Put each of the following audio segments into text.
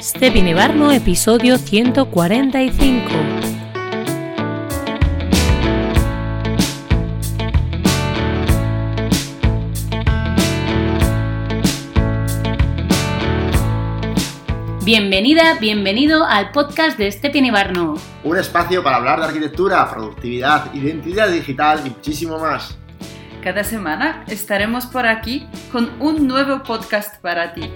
Stepin Barno, episodio 145. Bienvenida, bienvenido al podcast de Stepin Barno. Un espacio para hablar de arquitectura, productividad, identidad digital y muchísimo más. Cada semana estaremos por aquí con un nuevo podcast para ti.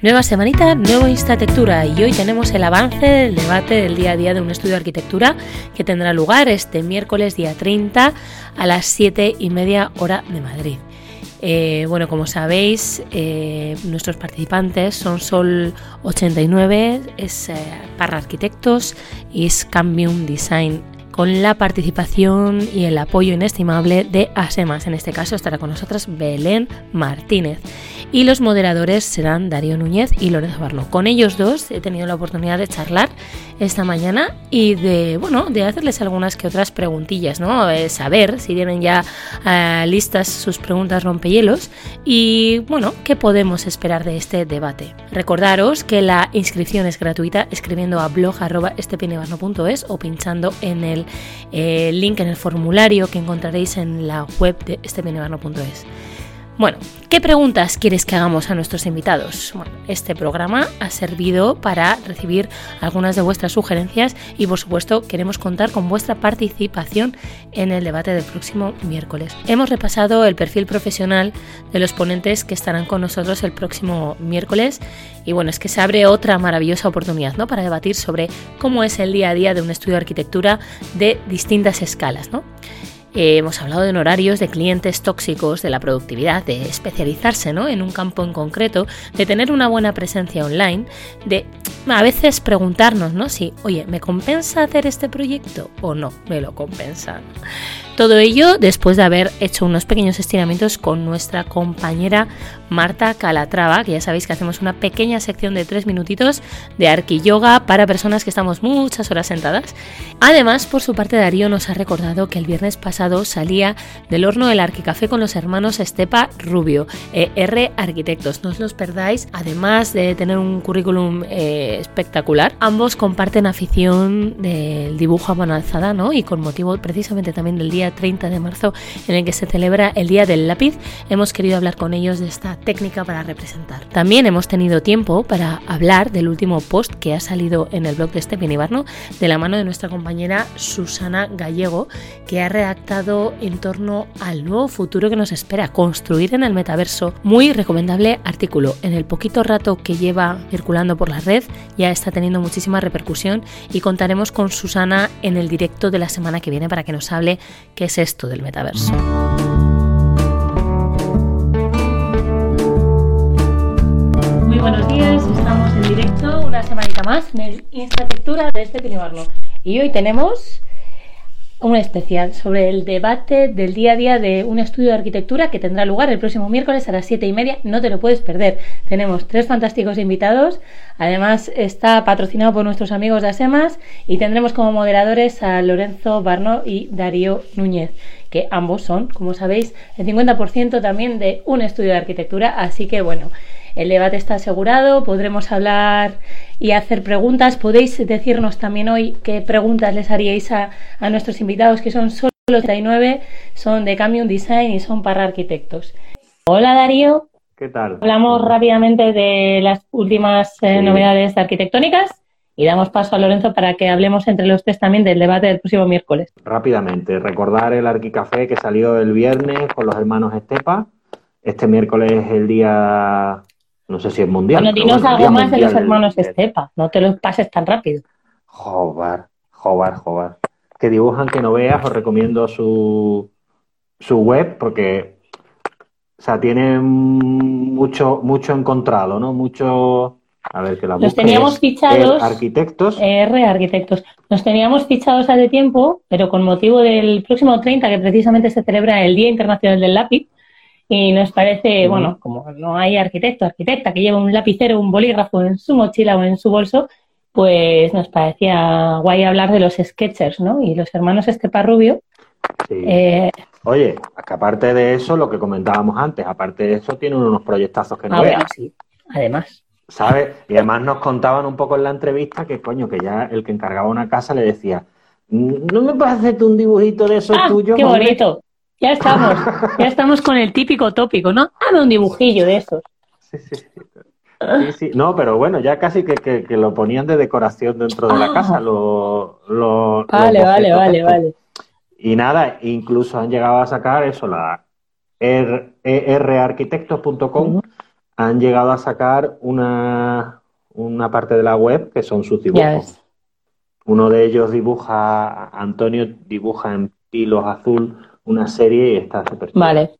Nueva semanita, nuevo Instatectura y hoy tenemos el avance del debate del día a día de un estudio de arquitectura que tendrá lugar este miércoles día 30 a las 7 y media hora de Madrid. Eh, bueno, como sabéis, eh, nuestros participantes son Sol 89, es eh, Parra Arquitectos y es Cambium Design con la participación y el apoyo inestimable de ASEMAS. En este caso estará con nosotras Belén Martínez y los moderadores serán Darío Núñez y Lorenzo Barno. Con ellos dos he tenido la oportunidad de charlar esta mañana y de, bueno, de hacerles algunas que otras preguntillas, ¿no? Eh, saber si tienen ya eh, listas sus preguntas rompehielos y, bueno, qué podemos esperar de este debate. Recordaros que la inscripción es gratuita escribiendo a blog.estepinebarno.es o pinchando en el eh, link en el formulario que encontraréis en la web de estepinebarno.es. Bueno, ¿qué preguntas quieres que hagamos a nuestros invitados? Bueno, este programa ha servido para recibir algunas de vuestras sugerencias y por supuesto queremos contar con vuestra participación en el debate del próximo miércoles. Hemos repasado el perfil profesional de los ponentes que estarán con nosotros el próximo miércoles y bueno, es que se abre otra maravillosa oportunidad ¿no? para debatir sobre cómo es el día a día de un estudio de arquitectura de distintas escalas. ¿no? Eh, hemos hablado de horarios, de clientes tóxicos, de la productividad, de especializarse ¿no? en un campo en concreto, de tener una buena presencia online, de a veces preguntarnos ¿no? si, oye, ¿me compensa hacer este proyecto o no me lo compensa? Todo ello después de haber hecho unos pequeños estiramientos con nuestra compañera Marta Calatrava, que ya sabéis que hacemos una pequeña sección de tres minutitos de arqui yoga para personas que estamos muchas horas sentadas. Además, por su parte, Darío nos ha recordado que el viernes pasado salía del horno del Arquicafé con los hermanos Estepa Rubio, R Arquitectos. No os los perdáis, además de tener un currículum eh, espectacular. Ambos comparten afición del dibujo a mano alzada, ¿no? Y con motivo precisamente también del día 30 de marzo en el que se celebra el Día del Lápiz, hemos querido hablar con ellos de esta técnica para representar. También hemos tenido tiempo para hablar del último post que ha salido en el blog de Stephen Ibarno de la mano de nuestra compañera Susana Gallego, que ha redactado en torno al nuevo futuro que nos espera, construir en el metaverso. Muy recomendable artículo. En el poquito rato que lleva circulando por la red ya está teniendo muchísima repercusión y contaremos con Susana en el directo de la semana que viene para que nos hable qué es esto del metaverso. Muy buenos días, estamos en directo una semanita más en el Instatectura de este Pinibarno. Y hoy tenemos un especial sobre el debate del día a día de un estudio de arquitectura que tendrá lugar el próximo miércoles a las siete y media. No te lo puedes perder. Tenemos tres fantásticos invitados. Además, está patrocinado por nuestros amigos de ASEMAS y tendremos como moderadores a Lorenzo Barno y Darío Núñez, que ambos son, como sabéis, el 50% también de un estudio de arquitectura. Así que, bueno, el debate está asegurado. Podremos hablar y hacer preguntas. Podéis decirnos también hoy qué preguntas les haríais a, a nuestros invitados, que son solo 39, son de Camion Design y son para arquitectos. Hola Darío. ¿Qué tal? Hablamos rápidamente de las últimas eh, Sí. novedades arquitectónicas y damos paso a Lorenzo para que hablemos entre los tres también del debate del próximo miércoles. Rápidamente, recordar el Arquicafé que salió el viernes con los hermanos Estepa. Este miércoles es el día, no sé si es mundial. Bueno, dinos bueno, algo más de los hermanos del- Estepa, no te los pases tan rápido. Jobar, jobar, jobar. Que dibujan que no veas, os recomiendo su, su web porque, o sea, tienen mucho, mucho encontrado, ¿no? Mucho, a ver, que la Los teníamos fichados, Arquitectos. R Arquitectos. Nos teníamos fichados hace tiempo, pero con motivo del próximo 30, que precisamente se celebra el Día Internacional del Lápiz, y nos parece, bueno, como no hay arquitecto, arquitecta que lleva un lapicero, un bolígrafo en su mochila o en su bolso, pues nos parecía guay hablar de los sketchers, ¿no? Y los hermanos Esteparrubio. Sí. Eh, Oye, que aparte de eso, lo que comentábamos antes, aparte de eso, tienen unos proyectazos que no ah, veas. bueno, sí, además. ¿Sabes? Y además nos contaban un poco en la entrevista que, coño, que ya el que encargaba una casa le decía, ¿no me puedes hacerte un dibujito de eso ¡Ah, tuyo? qué hombre?". bonito! Ya estamos, ya estamos con el típico tópico, ¿no? Hazme un dibujillo de esos. Sí, sí, sí. Sí, sí. No, pero bueno, ya casi que, que- que lo ponían de decoración dentro de la Ah. casa. Lo, lo- Vale, los vale, vale, vale. Y nada, incluso han llegado a sacar eso, la R- erarquitectos.com, Ujú. han llegado a sacar una, una parte de la web que son sus dibujos. Uno de ellos dibuja, Antonio dibuja en pilos azul una serie y está súper. Vale.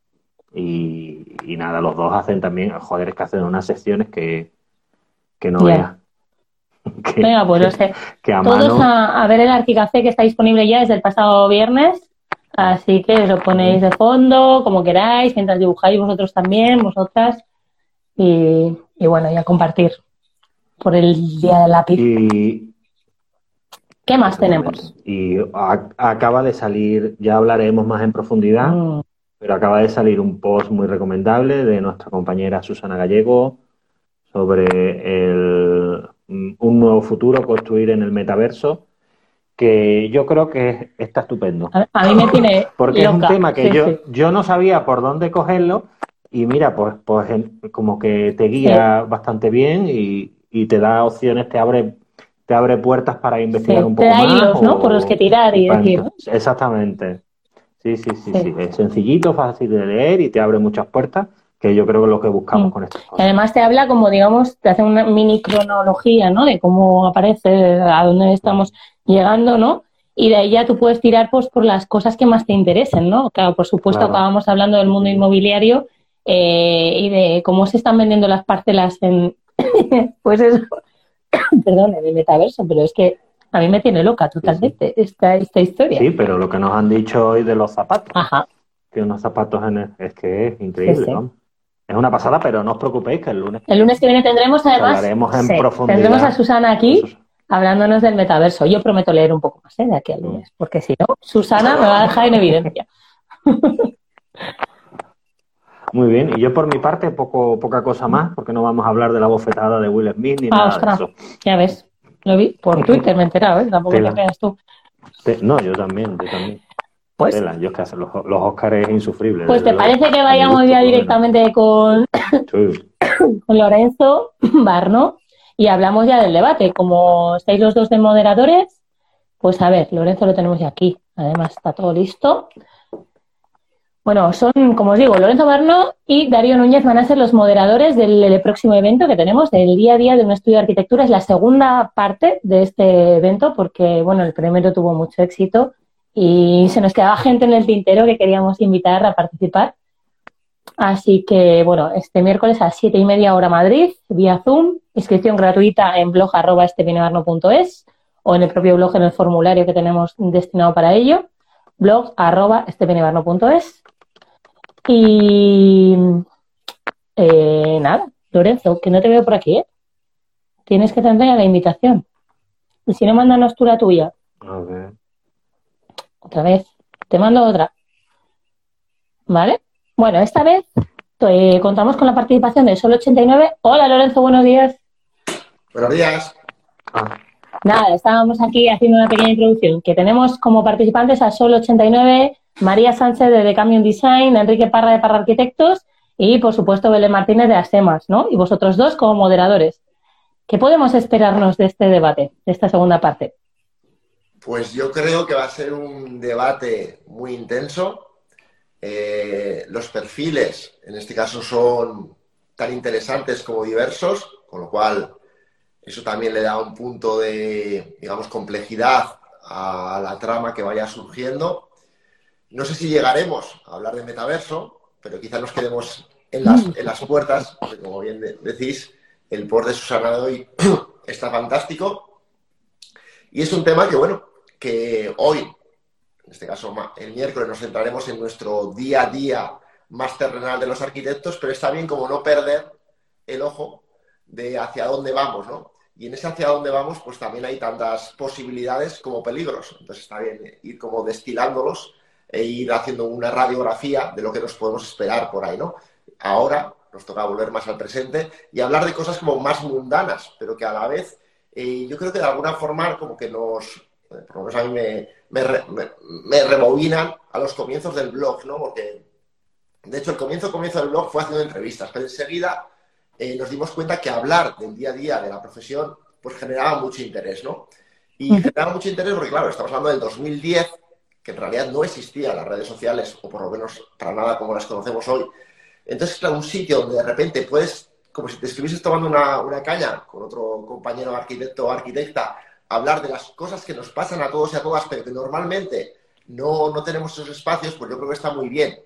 Y, y nada, los dos hacen también, joder, es que hacen unas secciones que, que no Ya. veas. Que, Venga, pues no sé. que a Todos mano. a, a ver el Arquicafé que está disponible ya desde el pasado viernes. Así que lo ponéis de fondo, como queráis, mientras dibujáis vosotros también, vosotras. Y, y bueno, y a compartir por el día del lápiz. Y, ¿Qué más tenemos? y a- acaba de salir, ya hablaremos más en profundidad, Mm, pero acaba de salir un post muy recomendable de nuestra compañera Susana Gallego sobre el, un nuevo futuro construir en el metaverso, que yo creo que está estupendo. A, a mí me tiene Porque es un tema que Sí, yo, sí. yo no sabía por dónde cogerlo y mira, pues, pues como que te guía bastante bien y, y te da opciones, te abre, te abre puertas para investigar Sí, un te poco da más. hilos, ¿no? Por los que tirar y decir, ¿no? Exactamente. Sí, sí, sí, Sí. sí. Es sencillito, fácil de leer y te abre muchas puertas, que yo creo que es lo que buscamos Mm. con estas Y además te habla como, digamos, te hace una mini cronología, ¿no? De cómo aparece, a dónde estamos llegando, ¿no? Y de ahí ya tú puedes tirar pues, por las cosas que más te interesen, ¿no? Claro, por supuesto, Claro. acabamos hablando del mundo inmobiliario eh, y de cómo se están vendiendo las parcelas en, pues eso, perdón, en el metaverso, pero es que a mí me tiene loca totalmente esta, esta historia. Sí, pero lo que nos han dicho hoy de los zapatos, Ajá, que unos zapatos en el- es que es increíble, Sí, vamos. Es una pasada, pero no os preocupéis que el lunes el lunes que viene tendremos además, hablaremos en profundidad. tendremos a Susana aquí hablándonos del metaverso. Yo prometo leer un poco más ¿eh? de aquí al lunes, porque si no, Susana me va a dejar en evidencia. Muy bien, y yo por mi parte poco, poca cosa más, porque no vamos a hablar de la bofetada de Will Smith ni Ah, nada de ostras. eso. Ya ves, lo vi por Twitter, me he enterado, ¿eh? tampoco Tela. te creas tú. Te- no, yo también, yo también. Pues, Tela, yo es que los, los Oscars es insufrible. pues te parece que vayamos gusto, ya directamente con. Sí. con Lorenzo Barno y hablamos ya del debate. Como estáis los dos de moderadores, pues a ver, Lorenzo lo tenemos ya aquí. Además, está todo listo. Bueno, son, como os digo, Lorenzo Barno y Darío Núñez van a ser los moderadores del, próximo evento que tenemos, del día a día de un estudio de arquitectura. Es la segunda parte de este evento porque, bueno, el primero tuvo mucho éxito y se nos quedaba gente en el tintero que queríamos invitar a participar. Así que, bueno, este miércoles a siete y media hora Madrid, vía Zoom, inscripción gratuita en blog arroba o en el propio blog en el formulario que tenemos destinado para ello, blog arroba estepinebarno.es. Y eh, nada, Lorenzo, que no te veo por aquí, ¿eh? Tienes que tener la invitación. Y si no, mándanos tú la tuya. A ver. Otra vez. Te mando otra. ¿Vale? Bueno, esta vez eh, contamos con la participación de Sol 89. Hola Lorenzo, buenos días. Buenos días. Ah, Nada, estábamos aquí haciendo una pequeña introducción. Que tenemos como participantes a Sol 89, María Sánchez de The Camion Design, Enrique Parra de Parra Arquitectos y, por supuesto, Belén Martínez de Asemas, ¿no? Y vosotros dos como moderadores. ¿Qué podemos esperarnos de este debate, de esta segunda parte? Pues yo creo que va a ser un debate muy intenso. Eh, los perfiles, en este caso, son tan interesantes como diversos, con lo cual eso también le da un punto de, digamos, complejidad a la trama que vaya surgiendo. No sé si llegaremos a hablar de metaverso, pero quizá nos quedemos en las, en las puertas, porque como bien de- decís, el por de Susana de hoy está fantástico. Y es un tema que, bueno, que hoy, en este caso el miércoles, nos centraremos en nuestro día a día más terrenal de los arquitectos, pero está bien como no perder el ojo de hacia dónde vamos, ¿no? Y en ese hacia dónde vamos, pues también hay tantas posibilidades como peligros. Entonces está bien ir como destilándolos e ir haciendo una radiografía de lo que nos podemos esperar por ahí, ¿no? Ahora nos toca volver más al presente y hablar de cosas como más mundanas, pero que a la vez eh, yo creo que de alguna forma como que nos, eh, por lo menos a mí me, me, me, rebobinan a los comienzos del blog, ¿no? Porque, de hecho, el comienzo, comienzo del blog fue haciendo entrevistas, pero enseguida eh, nos dimos cuenta que hablar del día a día de la profesión pues generaba mucho interés, ¿no? Y generaba mucho interés porque, claro, estamos hablando del 2010, que en realidad no existían las redes sociales, o por lo menos para nada como las conocemos hoy. Entonces, claro, un sitio donde de repente puedes, como si te estuvieses tomando una, una caña con otro compañero arquitecto o arquitecta, hablar de las cosas que nos pasan a todos y a todas, pero que normalmente no, no tenemos esos espacios, pues yo creo que está muy bien.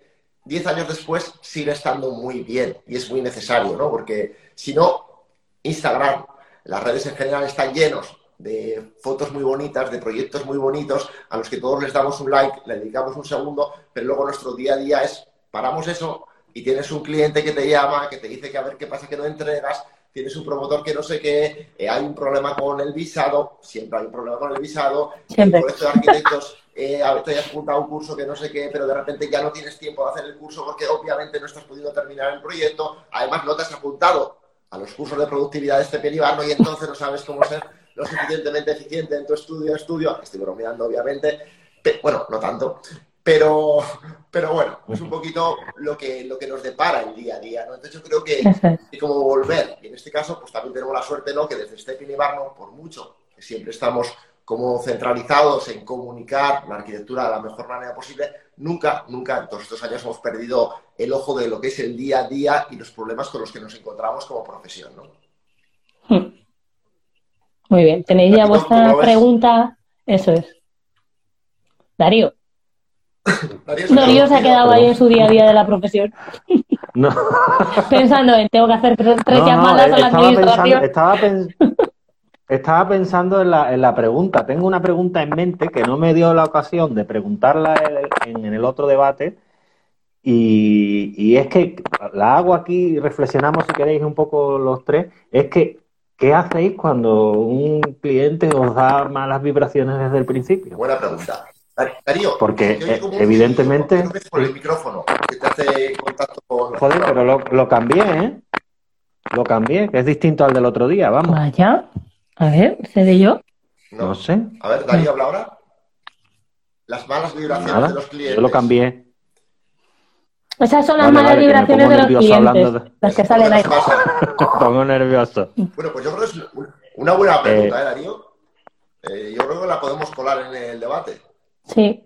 Diez años después sigue estando muy bien y es muy necesario, ¿no? Porque si no, Instagram, las redes en general están llenos de fotos muy bonitas, de proyectos muy bonitos, a los que todos les damos un like, le dedicamos un segundo, pero luego nuestro día a día es, paramos eso y tienes un cliente que te llama, que te dice que a ver qué pasa que no entregas, tienes un promotor que no sé qué, eh, hay un problema con el visado, siempre hay un problema con el visado, siempre. el colegio de arquitectos eh, a ver, te hayas apuntado a un curso que no sé qué, pero de repente ya no tienes tiempo de hacer el curso porque obviamente no estás pudiendo terminar el proyecto, además no te has apuntado a los cursos de productividad de este peribarno y entonces no sabes cómo ser lo suficientemente eficiente en tu estudio, estudio, estoy bromeando obviamente, bueno, no tanto, pero, pero bueno, es un poquito lo que, lo que nos depara el día a día, ¿no? Entonces yo creo que, es como volver, y en este caso pues también tenemos la suerte, ¿no? Que desde este y Barno, por mucho que siempre estamos como centralizados en comunicar la arquitectura de la mejor manera posible, nunca, nunca en todos estos años hemos perdido el ojo de lo que es el día a día y los problemas con los que nos encontramos como profesión, ¿no? Hmm. Muy bien, tenéis ya vuestra pregunta, eso es. Darío. Darío se, ha quedado ahí en su día a día de la profesión. No. Pensando en, tengo que hacer tres, llamadas a la administración. estaba, estaba, pensando en la, en la, pregunta. Tengo una pregunta en mente que no me dio la ocasión de preguntarla en, el otro debate. Y, y, es que la hago aquí, reflexionamos si queréis un poco los tres. Es que, ¿qué hacéis cuando un cliente os da malas vibraciones desde el principio? Buena pregunta. Darío, porque evidentemente. Por el micrófono, que te hace contacto con. Joder, pero lo, lo, cambié, ¿eh? Lo cambié, que es distinto al del otro día, vamos. Vaya. A ver, ¿sé de yo? No, sé. A ver, Darío, habla ahora. Las malas vibraciones de los clientes. Yo lo cambié. Esas son las malas vibraciones de los clientes. Las que salen ahí. pongo nervioso. Bueno, pues yo creo que es una buena pregunta, ¿eh, Darío? Eh, yo creo que la podemos colar en el debate. Sí.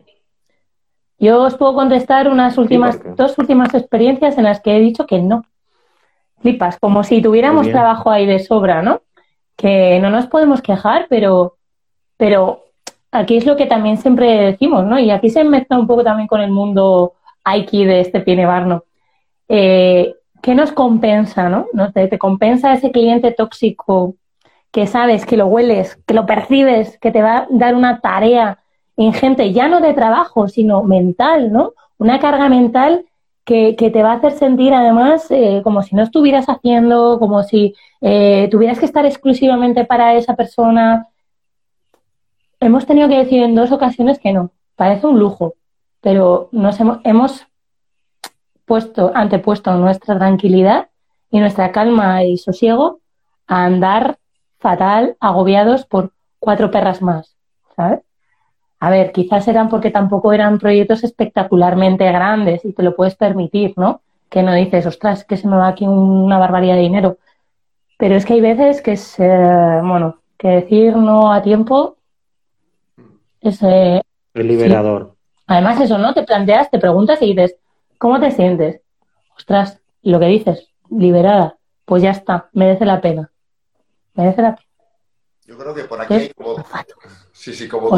Yo os puedo contestar unas últimas, dos últimas experiencias en las que he dicho que no. Flipas, como si tuviéramos trabajo ahí de sobra, ¿no? Que no nos podemos quejar, pero, pero aquí es lo que también siempre decimos, ¿no? Y aquí se mezcla un poco también con el mundo Aiki de este Pine Barno. Eh, ¿Qué nos compensa, no? Te, te compensa ese cliente tóxico que sabes, que lo hueles, que lo percibes, que te va a dar una tarea ingente, ya no de trabajo, sino mental, ¿no? Una carga mental que, te va a hacer sentir además eh, como si no estuvieras haciendo, como si eh, tuvieras que estar exclusivamente para esa persona. Hemos tenido que decir en dos ocasiones que no, parece un lujo, pero nos hemos, hemos puesto, antepuesto nuestra tranquilidad y nuestra calma y sosiego a andar fatal, agobiados por cuatro perras más, ¿sabes? A ver, quizás eran porque tampoco eran proyectos espectacularmente grandes y te lo puedes permitir, ¿no? Que no dices, ostras, que se me va aquí una barbaridad de dinero. Pero es que hay veces que es, eh, bueno, que decir no a tiempo es... Eh, liberador. Además eso, ¿no? Te planteas, te preguntas y dices, ¿cómo te sientes? Ostras, lo que dices, liberada, pues ya está, merece la pena. Merece la pena. Yo creo que por aquí hay como, sí, sí, como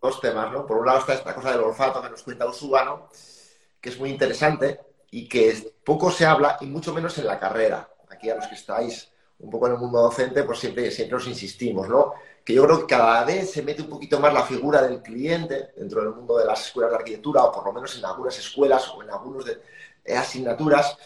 dos, temas, ¿no? Por un lado está esta cosa del olfato que nos cuenta Usuba, ¿no? Que es muy interesante y que poco se habla y mucho menos en la carrera. Aquí a los que estáis un poco en el mundo docente, pues siempre, siempre os insistimos, ¿no? Que yo creo que cada vez se mete un poquito más la figura del cliente dentro del mundo de las escuelas de arquitectura, o por lo menos en algunas escuelas o en algunos de, eh, asignaturas,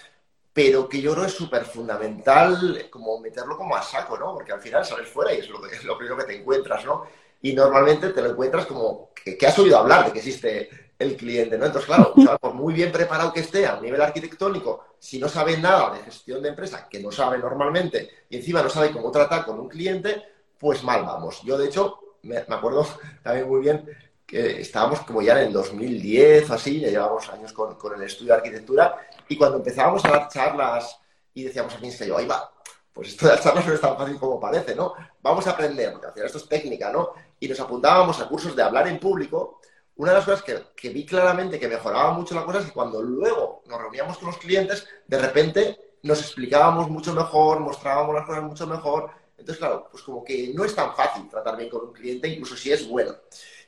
pero que yo creo es súper fundamental como meterlo como a saco, ¿no? Porque al final sales fuera y es lo, es lo primero que te encuentras, ¿no? Y normalmente te lo encuentras como que, has oído hablar de que existe el cliente, ¿no? Entonces, claro, por muy bien preparado que esté a nivel arquitectónico, si no sabe nada de gestión de empresa, que no sabe normalmente, y encima no sabe cómo tratar con un cliente, pues mal vamos. Yo, de hecho, me, acuerdo también muy bien que estábamos como ya en el 2010 o así, ya llevamos años con, el estudio de arquitectura, y cuando empezábamos a dar charlas y decíamos a se yo, ahí va, pues esto de las charlas no es tan fácil como parece, ¿no? Vamos a aprender, porque al final esto es técnica, ¿no? Y nos apuntábamos a cursos de hablar en público. Una de las cosas que, que vi claramente que mejoraba mucho la cosa es que cuando luego nos reuníamos con los clientes, de repente nos explicábamos mucho mejor, mostrábamos las cosas mucho mejor, entonces, claro, pues como que no es tan fácil tratar bien con un cliente, incluso si es bueno.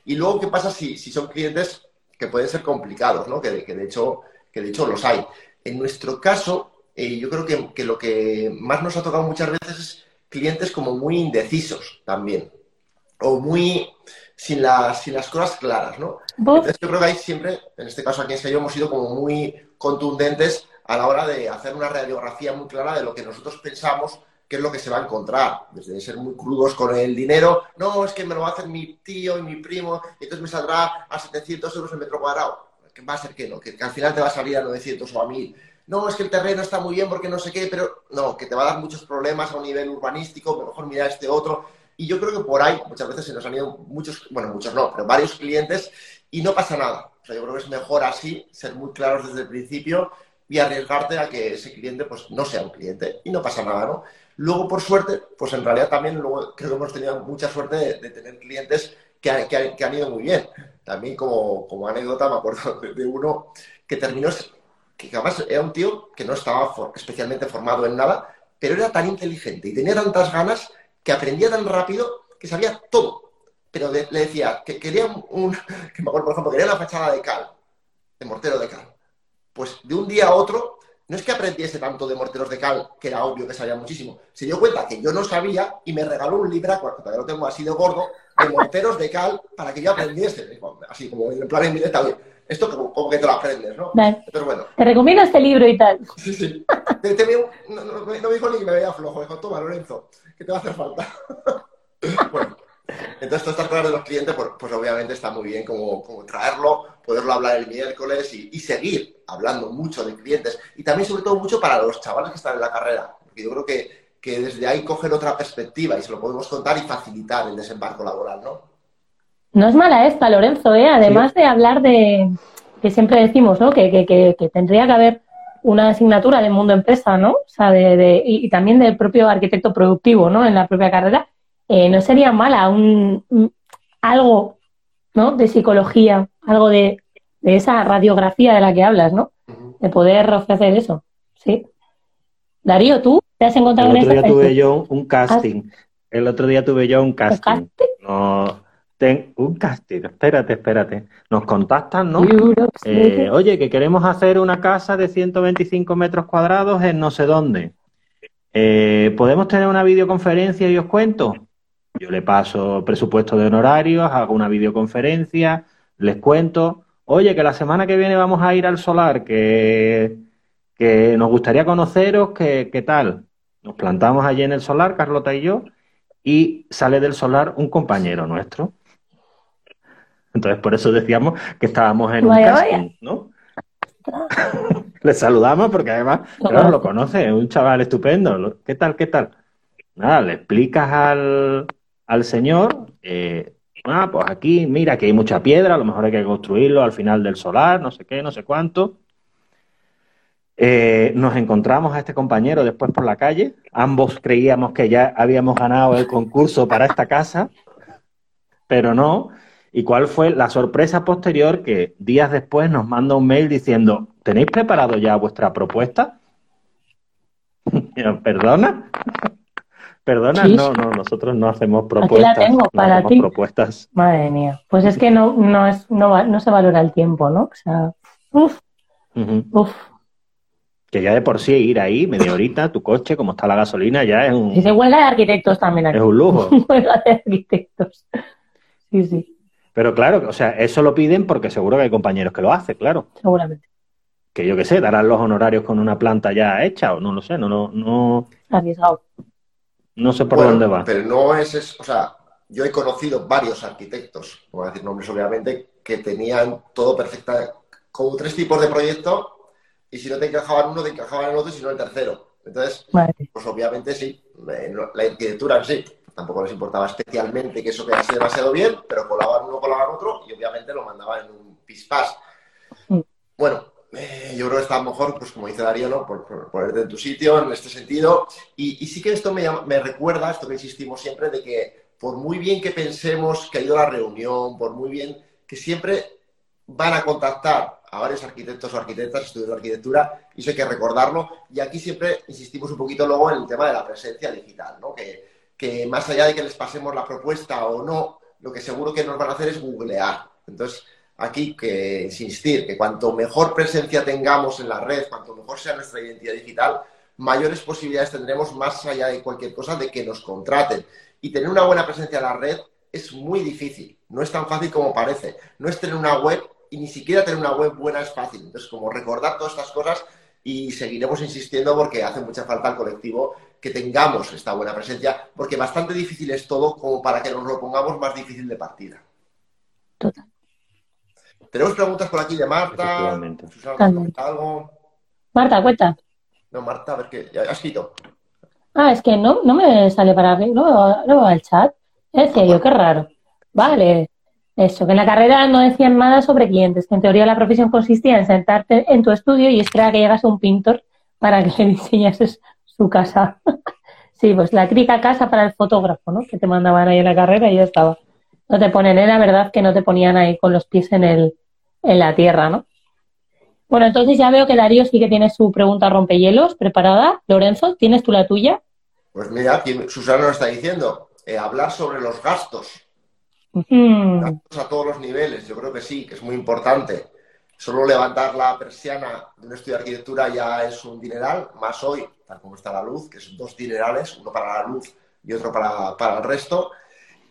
Y luego, ¿qué pasa si, si son clientes que pueden ser complicados, ¿no? Que, que, de hecho, que de hecho los hay. En nuestro caso, eh, yo creo que, que, lo que más nos ha tocado muchas veces es clientes como muy indecisos también. O muy sin las, sin las cosas claras, ¿no? Entonces yo creo que hay siempre, en este caso aquí en Sello, hemos sido como muy contundentes a la hora de hacer una radiografía muy clara de lo que nosotros pensamos qué es lo que se va a encontrar. Desde ser muy crudos con el dinero, no, es que me lo va a hacer mi tío y mi primo, y entonces me saldrá a 700 euros el metro cuadrado. Que va a ser que no, que, al final te va a salir a 900 o a 1000. No, es que el terreno está muy bien porque no sé qué, pero no, que te va a dar muchos problemas a un nivel urbanístico, mejor mira este otro. Y yo creo que por ahí muchas veces se nos han ido muchos, bueno, muchos no, pero varios clientes y no pasa nada. O sea, yo creo que es mejor así, ser muy claros desde el principio y arriesgarte a que ese cliente pues no sea un cliente y no pasa nada, ¿no? Luego, por suerte, pues en realidad también luego creo que hemos tenido mucha suerte de, tener clientes que, han ido muy bien. También como, como anécdota me acuerdo de, uno que terminó, que además era un tío que no estaba especialmente formado en nada, pero era tan inteligente y tenía tantas ganas que aprendía tan rápido que sabía todo. Pero le decía que quería un, que me acuerdo, por ejemplo, quería la fachada de cal, de mortero de cal. Pues de un día a otro no es que aprendiese tanto de morteros de cal, que era obvio que sabía muchísimo. Se dio cuenta que yo no sabía y me regaló un libro, que todavía lo tengo así de gordo, de morteros de cal para que yo aprendiese. Así como en plan en mi oye, esto como, que te lo aprendes, ¿no? Pero bueno. Te recomiendo este libro y tal. Sí, sí. no, me dijo ni que me veía flojo, dijo, toma, Lorenzo, que te va a hacer falta. bueno. Entonces, todas estas cosas de los clientes, pues, pues obviamente está muy bien como, traerlo, poderlo hablar el miércoles y, seguir hablando mucho de clientes. Y también, sobre todo, mucho para los chavales que están en la carrera. Porque yo creo que, que desde ahí cogen otra perspectiva y se lo podemos contar y facilitar el desembarco laboral, ¿no? No es mala esta, Lorenzo, ¿eh? Además de hablar de, que siempre decimos, ¿no? Que, que, que, tendría que haber una asignatura de mundo empresa, ¿no? O sea, de, y, también del propio arquitecto productivo, ¿no? En la propia carrera. Eh, no sería mala un, algo ¿no? de psicología, algo de, esa radiografía de la que hablas, ¿no? De poder ofrecer eso. Sí. Darío, ¿tú te has encontrado El otro día tuve yo un casting. El otro día tuve yo un casting. No, un casting, espérate, espérate. Nos contactan, ¿no? Eh, oye, que queremos hacer una casa de 125 metros cuadrados en no sé dónde. Eh, ¿Podemos tener una videoconferencia y os cuento? Yo le paso presupuesto de honorarios, hago una videoconferencia, les cuento, oye, que la semana que viene vamos a ir al solar, que, que nos gustaría conoceros, que, qué tal. Nos plantamos allí en el solar, Carlota y yo, y sale del solar un compañero nuestro. Entonces, por eso decíamos que estábamos en un casting, ¿no? Le saludamos porque además, claro, lo conoce, es un chaval estupendo. ¿Qué tal, qué tal? Nada, le explicas al, al señor, eh, ah, pues aquí, mira que hay mucha piedra, a lo mejor hay que construirlo al final del solar, no sé qué, no sé cuánto. Eh, nos encontramos a este compañero después por la calle, ambos creíamos que ya habíamos ganado el concurso para esta casa, pero no. ¿Y cuál fue la sorpresa posterior que días después nos manda un mail diciendo, ¿tenéis preparado ya vuestra propuesta? ¿Perdona? Perdona, no, no, nosotros no hacemos propuestas. Aquí la tengo para ti. Propuestas. Madre mía. Pues es que no, no, es, no, no se valora el tiempo, ¿no? O sea, uff. Que ya de por sí ir ahí media horita, tu coche, como está la gasolina, ya es un. Y se huelga de arquitectos también aquí. Es un lujo. huelga de arquitectos. Sí, sí. Pero claro, o sea, eso lo piden porque seguro que hay compañeros que lo hacen, claro. Seguramente. que yo qué sé, darán los honorarios con una planta ya hecha o no lo sé, no, no, no, Arriesgado. no sé por Bueno, dónde va. Pero no es, es- o sea, yo he conocido varios arquitectos, no voy a decir nombres obviamente, que tenían todo perfecta, como tres tipos de proyecto, y si no te encajaban uno, te encajaban el otro, y si no el tercero. Entonces, Vale. pues obviamente sí, la arquitectura en sí, tampoco les importaba especialmente que eso quedase demasiado bien, pero colaban uno, colaban otro, y obviamente lo mandaban en un pispás. Mm. Bueno, eh, yo creo que está mejor, pues como dice Darío, ¿no? Por, por ponerte en tu sitio en este sentido. Y, y sí que esto me, me recuerda, esto que insistimos siempre, de que por muy bien que pensemos que ha ido la reunión, por muy bien que siempre van a contactar a varios arquitectos o arquitectas, estudios de arquitectura, y eso hay que recordarlo. Y aquí siempre insistimos un poquito luego en el tema de la presencia digital, ¿no? Que, que más allá de que les pasemos la propuesta o no, lo que seguro que nos van a hacer es googlear. Entonces, aquí que insistir que cuanto mejor presencia tengamos en la red, cuanto mejor sea nuestra identidad digital, mayores posibilidades tendremos más allá de cualquier cosa de que nos contraten. Y tener una buena presencia en la red es muy difícil, no es tan fácil como parece. No es tener una web y ni siquiera tener una web buena es fácil. Entonces, como recordar todas estas cosas y seguiremos insistiendo porque hace mucha falta al colectivo que tengamos esta buena presencia, porque bastante difícil es todo como para que nos lo pongamos más difícil de partida. Total. Tenemos preguntas por aquí de Marta. Susana, También. ¿comenta algo? Marta, cuenta. No, Marta, a ver qué. Ya has escrito. Ah, es que no, no me sale para arriba, no, no veo el chat. Decía yo, qué raro. Vale. Eso, que en la carrera no decían nada sobre clientes, que en teoría la profesión consistía en sentarte en tu estudio y esperar a que llegase un pintor para que le diseñases su casa. Sí, pues la típica casa para el fotógrafo, ¿no? Que te mandaban ahí en la carrera y ya estaba. No te ponen, era verdad que no te ponían ahí con los pies en el, en la tierra, ¿no? Bueno, entonces ya veo que Darío sí que tiene su pregunta rompehielos preparada. Lorenzo, ¿tienes tú la tuya? Pues mira, Susana nos está diciendo, eh, hablar sobre los gastos. Mm, Gastos a todos los niveles, yo creo que sí, que es muy importante. Solo levantar la persiana de un estudio de arquitectura ya es un dineral, más hoy, tal como está la luz, que son dos dinerales, uno para la luz y otro para, para el resto.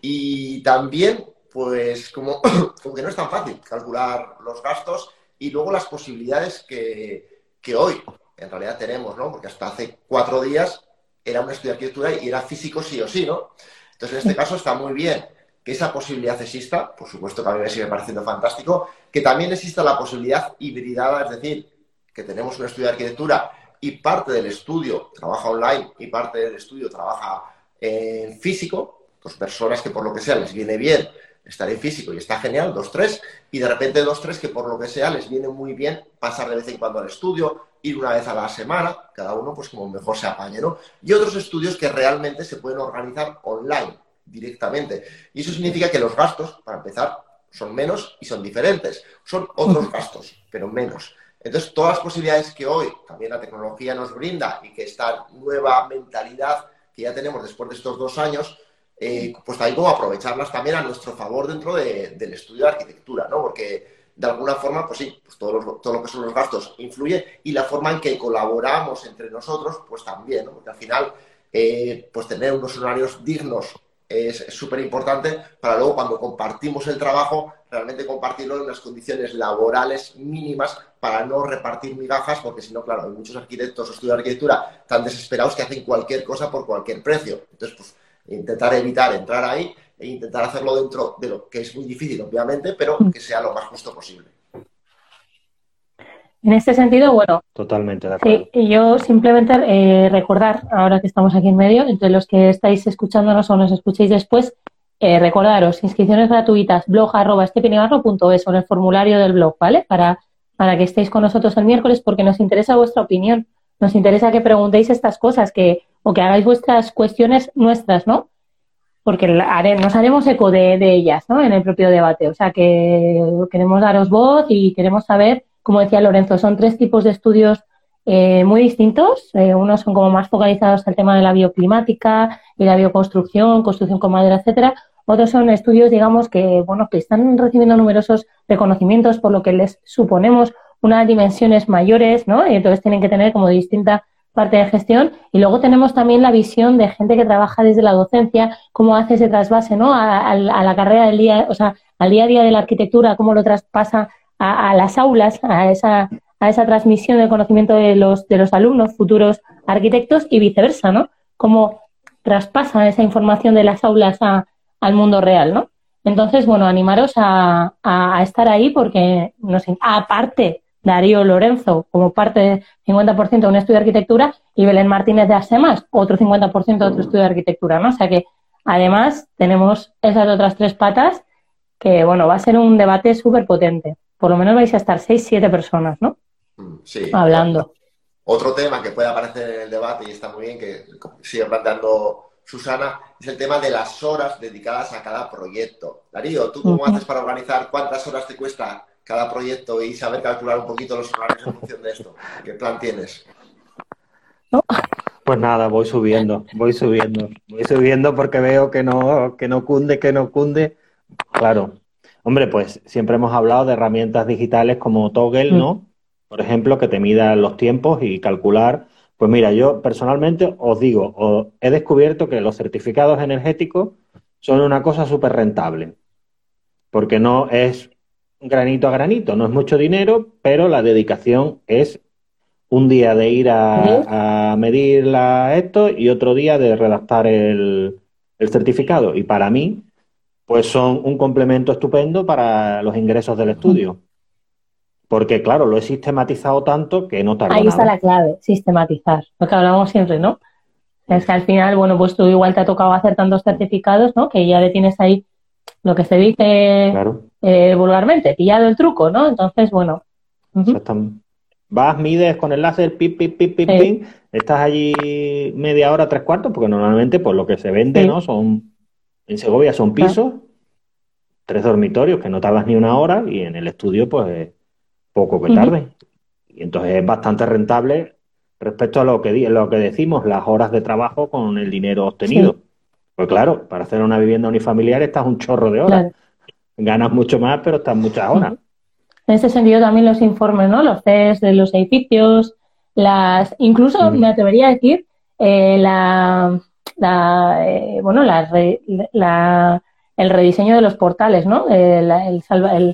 Y también, pues, como, como que no es tan fácil calcular los gastos y luego las posibilidades que, que hoy en realidad tenemos, ¿no? Porque hasta hace cuatro días era un estudio de arquitectura y era físico sí o sí, ¿no? Entonces, en este caso está muy bien que esa posibilidad exista, por supuesto que a mí me sigue pareciendo fantástico, que también exista la posibilidad hibridada, es decir, que tenemos un estudio de arquitectura y parte del estudio trabaja online y parte del estudio trabaja en físico, dos personas que por lo que sea les viene bien estar en físico y está genial, dos, tres, y de repente dos, tres que por lo que sea les viene muy bien pasar de vez en cuando al estudio, ir una vez a la semana, cada uno pues como mejor se apañe, ¿no? Y otros estudios que realmente se pueden organizar online directamente. Y eso significa que los gastos, para empezar, son menos y son diferentes. Son otros gastos, pero menos. Entonces, todas las posibilidades que hoy también la tecnología nos brinda y que esta nueva mentalidad que ya tenemos después de estos dos años, eh, pues también como aprovecharlas también a nuestro favor dentro de- del estudio de arquitectura, ¿no? Porque de alguna forma, pues sí, pues todo lo, todo lo que son los gastos influye y la forma en que colaboramos entre nosotros, pues también, ¿no? Porque al final, eh, pues tener unos horarios dignos es súper importante para luego cuando compartimos el trabajo, realmente compartirlo en unas condiciones laborales mínimas para no repartir migajas, porque si no, claro, hay muchos arquitectos o estudios de arquitectura tan desesperados que hacen cualquier cosa por cualquier precio. Entonces, pues intentar evitar entrar ahí e intentar hacerlo dentro de lo que es muy difícil, obviamente, pero que sea lo más justo posible. En este sentido, bueno, Totalmente de acuerdo. sí, y yo simplemente eh, recordar, ahora que estamos aquí en medio, entre los que estáis escuchándonos o nos escuchéis después, eh, recordaros, inscripciones gratuitas, blog arroba o en el formulario del blog, ¿vale? Para, para que estéis con nosotros el miércoles porque nos interesa vuestra opinión, nos interesa que preguntéis estas cosas que, o que hagáis vuestras cuestiones nuestras, ¿no? Porque hare- nos haremos eco de ellas, ¿no? En el propio debate. O sea que queremos daros voz y queremos saber, como decía Lorenzo, son tres tipos de estudios eh, muy distintos. Eh, unos son como más focalizados al tema de la bioclimática y la bioconstrucción, construcción con madera, etcétera. Otros son estudios, digamos, que, bueno, que están recibiendo numerosos reconocimientos, por lo que les suponemos unas dimensiones mayores, ¿no? Y entonces tienen que tener como distinta parte de gestión. Y luego tenemos también la visión de gente que trabaja desde la docencia, cómo hace ese trasvase, ¿no? A, la carrera del día, o sea, al día a día de la arquitectura, cómo lo traspasa a las aulas, a esa, a esa transmisión del conocimiento de los, de los alumnos, futuros arquitectos, y viceversa, ¿no? Cómo traspasan esa información de las aulas al mundo real, ¿no? Entonces, bueno, animaros a, a, estar ahí porque, no sé, aparte Darío Lorenzo como parte del 50% de un estudio de arquitectura y Belén Martínez de Asemas, otro 50% de otro estudio de arquitectura, ¿no? O sea que además tenemos esas otras tres patas que, bueno, va a ser un debate súper potente. Por lo menos vais a estar seis, siete personas, ¿no? Mm, sí. Hablando. Otro tema que puede aparecer en el debate y está muy bien que sigue planteando Susana es el tema de las horas dedicadas a cada proyecto. Darío, ¿tú cómo haces para organizar cuántas horas te cuesta cada proyecto y saber calcular un poquito los horarios en función de esto? ¿Qué plan tienes? Pues nada, voy subiendo, voy subiendo, voy subiendo porque veo que no, que no cunde, que no cunde. Claro. Hombre, pues siempre hemos hablado de herramientas digitales como Toggle, ¿no? Por ejemplo, que te midan los tiempos y calcular. Pues mira, yo personalmente os digo, he descubierto que los certificados energéticos son una cosa súper rentable. Porque no es granito a granito, no es mucho dinero, pero la dedicación es un día de ir a, medir esto y otro día de redactar el, certificado. Y para mí, pues son un complemento estupendo para los ingresos del estudio. Porque, claro, lo he sistematizado tanto que no tarda Ahí está la clave, sistematizar. Lo que hablamos siempre, ¿no? Es que al final, bueno, pues tú igual te ha tocado hacer tantos certificados, ¿no? Que ya le tienes ahí lo que se dice eh, vulgarmente, pillado el truco, ¿no? Entonces, bueno. Vas, mides con el láser, pip, pip, pip, pip, pip, estás allí media hora, tres cuartos, porque normalmente pues lo que se vende, ¿no? Son, en Segovia son pisos, tres dormitorios que no tardas ni una hora y en el estudio pues poco que tarde. Y entonces es bastante rentable respecto a lo que, lo que decimos, las horas de trabajo con el dinero obtenido. Pues claro, para hacer una vivienda unifamiliar estás un chorro de horas. Ganas mucho más, pero estás muchas horas. En ese sentido también los informes, ¿no? Los CES de los edificios, las, incluso me atrevería a decir eh, la, eh, bueno, la, el rediseño de los portales, ¿no? El, el,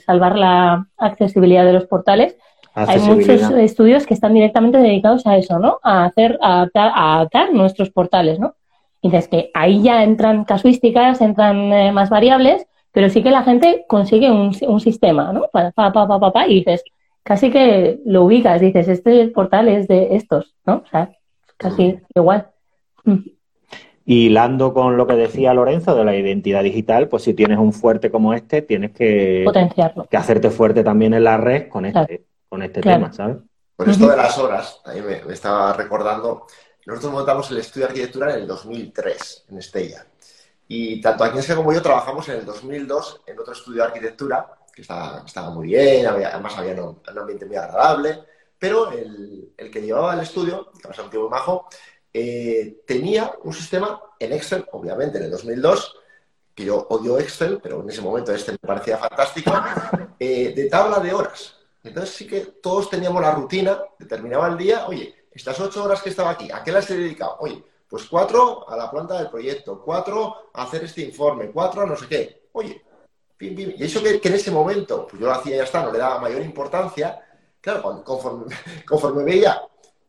salvar la accesibilidad de los portales. Hay muchos estudios que están directamente dedicados a eso, ¿no? A hacer, a adaptar, nuestros portales, ¿no? Entonces que ahí ya entran casuísticas, entran eh, más variables, pero sí que la gente consigue un, un sistema, ¿no? Pa, pa, pa, pa, pa, y dices, casi que lo ubicas, dices, este portal es de estos, ¿no? O sea, casi igual. Y hilando con lo que decía Lorenzo de la identidad digital, pues si tienes un fuerte como este, tienes que, Potenciarlo. que hacerte fuerte también en la red con este, con este tema, ¿sabes? Pues esto de las horas, ahí me, me, estaba recordando, nosotros montamos el estudio de arquitectura en el 2003, en Estella. Y tanto Agnieszka como yo trabajamos en el 2002 en otro estudio de arquitectura, que estaba, estaba muy bien, además había un, ambiente muy agradable, pero el, el, que llevaba el estudio, que era un tío muy majo, eh, tenía un sistema en Excel, obviamente en el 2002, que yo odio Excel, pero en ese momento este me parecía fantástico, eh, de tabla de horas. Entonces sí que todos teníamos la rutina, determinaba el día, oye, estas ocho horas que estaba aquí, ¿a qué las he dedicado? Oye, pues cuatro a la planta del proyecto, cuatro a hacer este informe, cuatro a no sé qué. Oye, Y eso que, en ese momento, pues yo lo hacía y ya está, no le daba mayor importancia. Claro, conforme, conforme veía,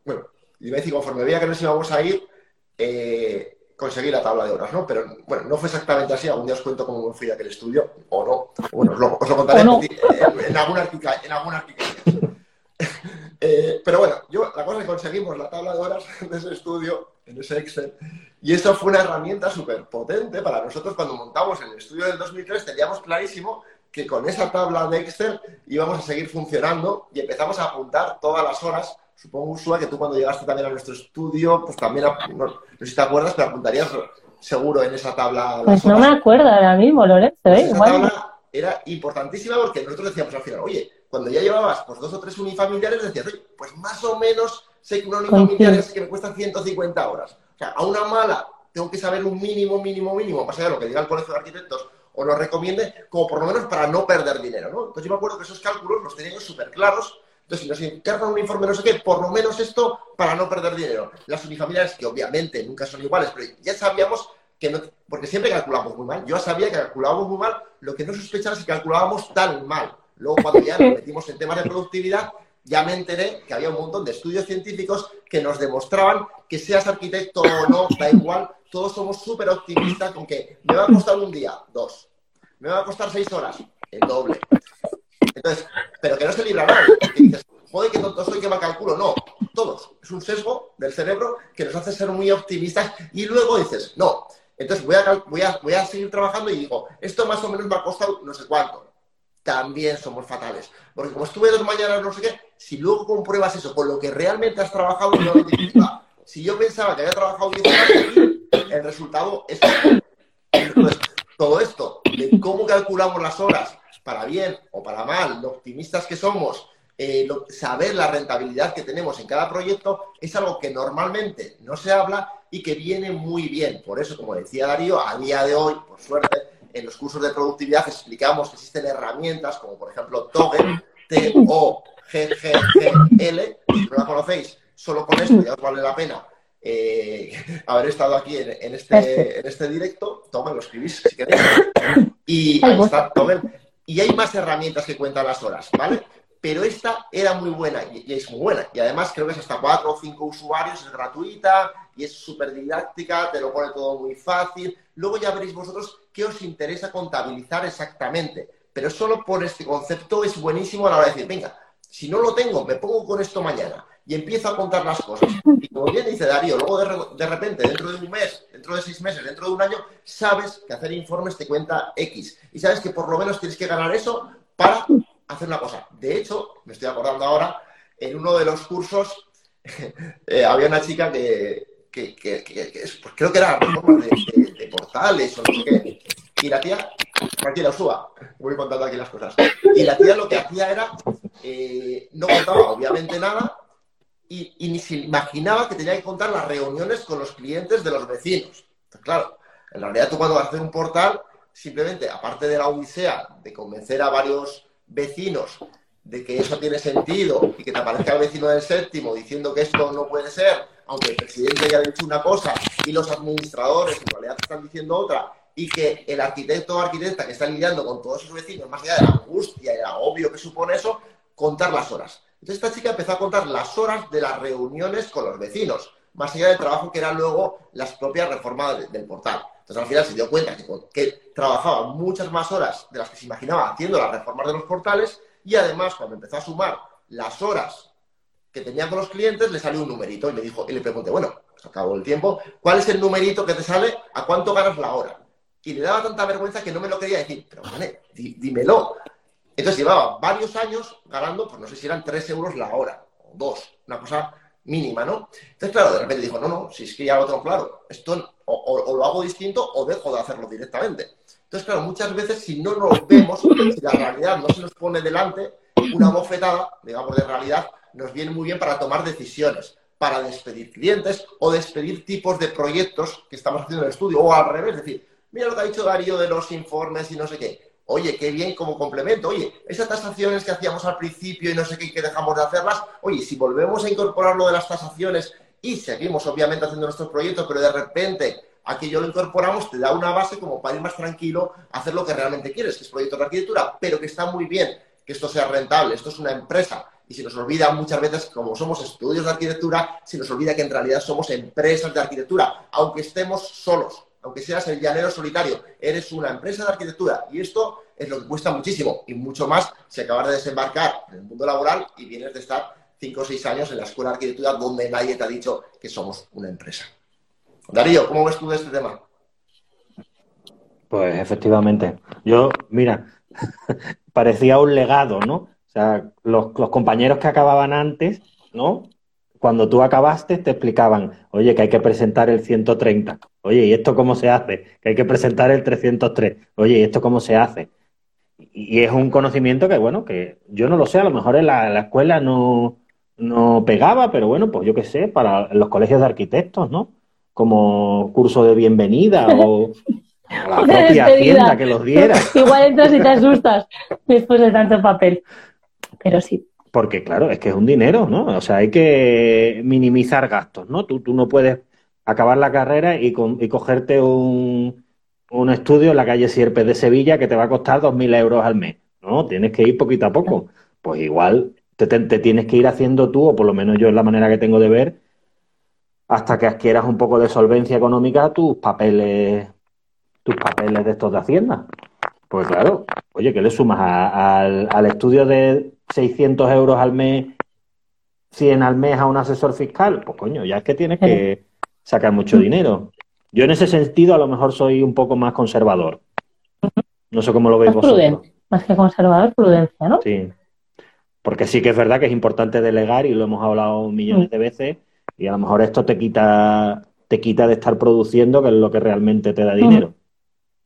bueno, iba a decir, conforme veía que nos íbamos a ir, eh, conseguí la tabla de horas, ¿no? Pero bueno, no fue exactamente así. Algún día os cuento cómo fui a aquel estudio, o no. Bueno, os lo, contaré en, en, alguna artículo. En alguna eh, pero bueno, yo, la cosa es que conseguimos la tabla de horas de ese estudio en ese Excel. Y eso fue una herramienta súper potente para nosotros cuando montamos el estudio del 2003. Teníamos clarísimo que con esa tabla de Excel íbamos a seguir funcionando y empezamos a apuntar todas las horas. Supongo, Usua, que tú cuando llegaste también a nuestro estudio, pues también, no, sé si te acuerdas, pero apuntarías seguro en esa tabla. Pues no me acuerdo ahora mismo, Lorenzo. ¿eh? esa tabla era importantísima porque nosotros decíamos al final, oye, cuando ya llevabas pues, dos o tres unifamiliares, decías, oye, pues más o menos sé que una unifamiliar es que me cuesta 150 horas. O sea, a una mala tengo que saber un mínimo, mínimo, mínimo, más allá de lo que diga el Colegio de Arquitectos o nos recomiende, como por lo menos para no perder dinero, ¿no? Entonces yo me acuerdo que esos cálculos los teníamos súper claros. Entonces, si nos encargan un informe no sé qué, por lo menos esto para no perder dinero. Las unifamiliares, que obviamente nunca son iguales, pero ya sabíamos que no, porque siempre calculamos muy mal. Yo sabía que calculábamos muy mal, lo que no sospechaba es que calculábamos tan mal. Luego, cuando ya nos metimos en temas de productividad, ya me enteré que había un montón de estudios científicos que nos demostraban que seas arquitecto o no, da igual, todos somos súper optimistas con que me va a costar un día, dos, me va a costar seis horas, el doble. Entonces, pero que no se libra nadie, porque dices, joder, que tonto soy que me calculo. No, todos. Es un sesgo del cerebro que nos hace ser muy optimistas y luego dices, no. Entonces voy a, seguir trabajando y digo, esto más o menos me ha costado no sé cuánto también somos fatales. Porque como estuve dos mañanas, no sé qué, si luego compruebas eso con lo que realmente has trabajado, no si yo pensaba que había trabajado 10 horas, el resultado es... Entonces, todo esto de cómo calculamos las horas, para bien o para mal, lo optimistas que somos, eh, saber la rentabilidad que tenemos en cada proyecto, es algo que normalmente no se habla y que viene muy bien. Por eso, como decía Darío, a día de hoy, por suerte, en los cursos de productividad explicamos que existen herramientas como por ejemplo Toggle, T-O-G-G-G-L, si no la conocéis, solo con esto ya os vale la pena eh, haber estado aquí en, este, en este directo. Toggle, lo escribís si queréis. Y ahí está Toggle. Y hay más herramientas que cuentan las horas, ¿vale? Pero esta era muy buena y, es muy buena. Y además creo que es hasta cuatro o cinco usuarios, es gratuita y es súper didáctica, te lo pone todo muy fácil. Luego ya veréis vosotros qué os interesa contabilizar exactamente. Pero solo por este concepto es buenísimo a la hora de decir, venga, si no lo tengo, me pongo con esto mañana y empiezo a contar las cosas. Y como bien dice Darío, luego de, de, repente, dentro de un mes, dentro de seis meses, dentro de un año, sabes que hacer informes te cuenta X. Y sabes que por lo menos tienes que ganar eso para hacer una cosa. De hecho, me estoy acordando ahora, en uno de los cursos eh, había una chica que, que, pues creo que era reforma de, portales o no sé qué. Y la tía, tranquila, suba, voy contando aquí las cosas. Y la tía lo que hacía era, eh, no contaba obviamente nada y, ni se imaginaba que tenía que contar las reuniones con los clientes de los vecinos. claro, en realidad tú cuando vas a hacer un portal, simplemente, aparte de la odisea de convencer a varios vecinos de que eso tiene sentido y que te aparezca el vecino del séptimo diciendo que esto no puede ser, aunque el presidente ya ha dicho una cosa y los administradores en realidad están diciendo otra, y que el arquitecto o arquitecta que está lidiando con todos sus vecinos, más allá de la angustia y la obvio que supone eso, contar las horas. Entonces esta chica empezó a contar las horas de las reuniones con los vecinos, más allá del trabajo que eran luego las propias reformas del portal. Entonces al final se dio cuenta que, que trabajaba muchas más horas de las que se imaginaba haciendo las reformas de los portales y además cuando empezó a sumar las horas que tenía con los clientes le salió un numerito y le dijo y le pregunté, bueno, se acabó el tiempo, ¿cuál es el numerito que te sale? ¿A cuánto ganas la hora? Y le daba tanta vergüenza que no me lo quería decir, pero vale, dímelo. Entonces llevaba varios años ganando, pues no sé si eran 3 euros la hora, o dos, una cosa mínima, ¿no? Entonces, claro, de repente dijo, no, no, si es que ya lo tengo claro, esto o, lo hago distinto o dejo de hacerlo directamente. Entonces, claro, muchas veces si no nos vemos, si la realidad no se nos pone delante, una bofetada, digamos, de realidad, nos viene muy bien para tomar decisiones, para despedir clientes o despedir tipos de proyectos que estamos haciendo en el estudio, o al revés, es decir, mira lo que ha dicho Darío de los informes y no sé qué. Oye, qué bien como complemento. Oye, esas tasaciones que hacíamos al principio y no sé qué, que dejamos de hacerlas, oye, si volvemos a incorporar lo de las tasaciones y seguimos obviamente haciendo nuestros proyectos, pero de repente aquello lo incorporamos, te da una base como para ir más tranquilo a hacer lo que realmente quieres, que es proyecto de arquitectura, pero que está muy bien que esto sea rentable, esto es una empresa. Y se nos olvida muchas veces, como somos estudios de arquitectura, se nos olvida que en realidad somos empresas de arquitectura, aunque estemos solos aunque seas el llanero solitario, eres una empresa de arquitectura y esto es lo que cuesta muchísimo y mucho más si acabas de desembarcar en el mundo laboral y vienes de estar cinco o seis años en la escuela de arquitectura donde nadie te ha dicho que somos una empresa. Darío, ¿cómo ves tú de este tema? Pues efectivamente. Yo, mira, parecía un legado, ¿no? O sea, los, los compañeros que acababan antes, ¿no? Cuando tú acabaste te explicaban, oye, que hay que presentar el 130, oye, ¿y esto cómo se hace? Que hay que presentar el 303, oye, ¿y esto cómo se hace? Y es un conocimiento que, bueno, que yo no lo sé, a lo mejor en la, escuela no, no pegaba, pero bueno, pues yo qué sé, para los colegios de arquitectos, ¿no? Como curso de bienvenida o la propia hacienda que los diera. Igual entras y te asustas después de tanto papel, pero sí. Porque, claro, es que es un dinero, ¿no? O sea, hay que minimizar gastos, ¿no? Tú, tú no puedes acabar la carrera y, cogerte un, estudio en la calle Sierpes de Sevilla que te va a costar 2.000 euros al mes, ¿no? Tienes que ir poquito a poco. Pues igual te, te, tienes que ir haciendo tú, o por lo menos yo es la manera que tengo de ver, hasta que adquieras un poco de solvencia económica tus papeles, tus papeles de estos de Hacienda. Pues claro, oye, ¿qué le sumas al, al estudio de 600 euros al mes, 100 al mes a un asesor fiscal? Pues coño, ya es que tienes que sacar mucho dinero. Yo en ese sentido a lo mejor soy un poco más conservador. No sé cómo lo veis Más vosotros. prudente, más que conservador, prudencia, ¿no? Sí. Porque sí que es verdad que es importante delegar y lo hemos hablado millones de veces y a lo mejor esto te quita te quita de estar produciendo, que es lo que realmente te da dinero.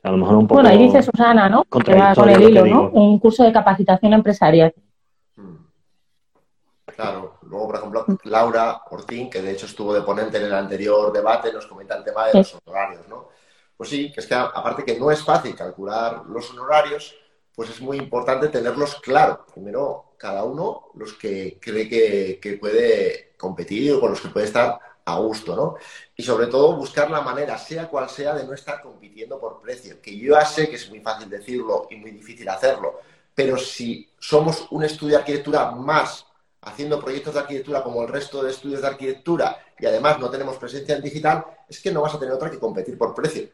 A lo mejor un poco Bueno, ahí dice Susana, ¿no? Que va con contradictorio el hilo. ¿no? Un curso de capacitación empresarial. Mm. Claro, luego, por ejemplo, Laura Ortín, que de hecho estuvo de ponente en el anterior debate, nos comenta el tema de los honorarios, ¿no? Pues sí, que es que aparte que no es fácil calcular los honorarios, pues es muy importante tenerlos claros. Primero, cada uno los que cree que, que puede competir o con los que puede estar a gusto, ¿no? Y sobre todo buscar la manera, sea cual sea, de no estar compitiendo por precio. Que yo ya sé que es muy fácil decirlo y muy difícil hacerlo, pero si somos un estudio de arquitectura más haciendo proyectos de arquitectura como el resto de estudios de arquitectura y además no tenemos presencia en digital, es que no vas a tener otra que competir por precio.